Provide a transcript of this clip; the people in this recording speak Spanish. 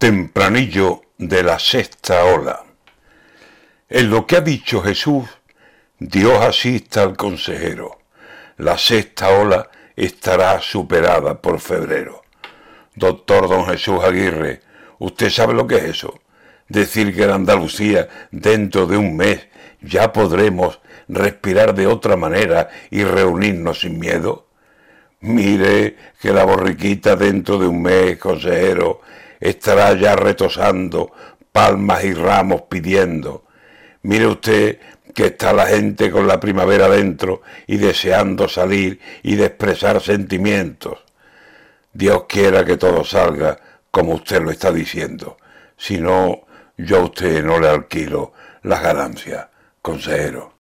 tempranillo de la sexta ola. En lo que ha dicho Jesús, Dios asista al consejero. La sexta ola estará superada por febrero. Doctor don Jesús Aguirre, ¿usted sabe lo que es eso? Decir que en Andalucía dentro de un mes ya podremos respirar de otra manera y reunirnos sin miedo. Mire que la borriquita dentro de un mes, consejero, estará ya retosando, palmas y ramos pidiendo. Mire usted que está la gente con la primavera dentro y deseando salir y de expresar sentimientos. Dios quiera que todo salga como usted lo está diciendo. Si no, yo a usted no le alquilo las ganancias, consejero.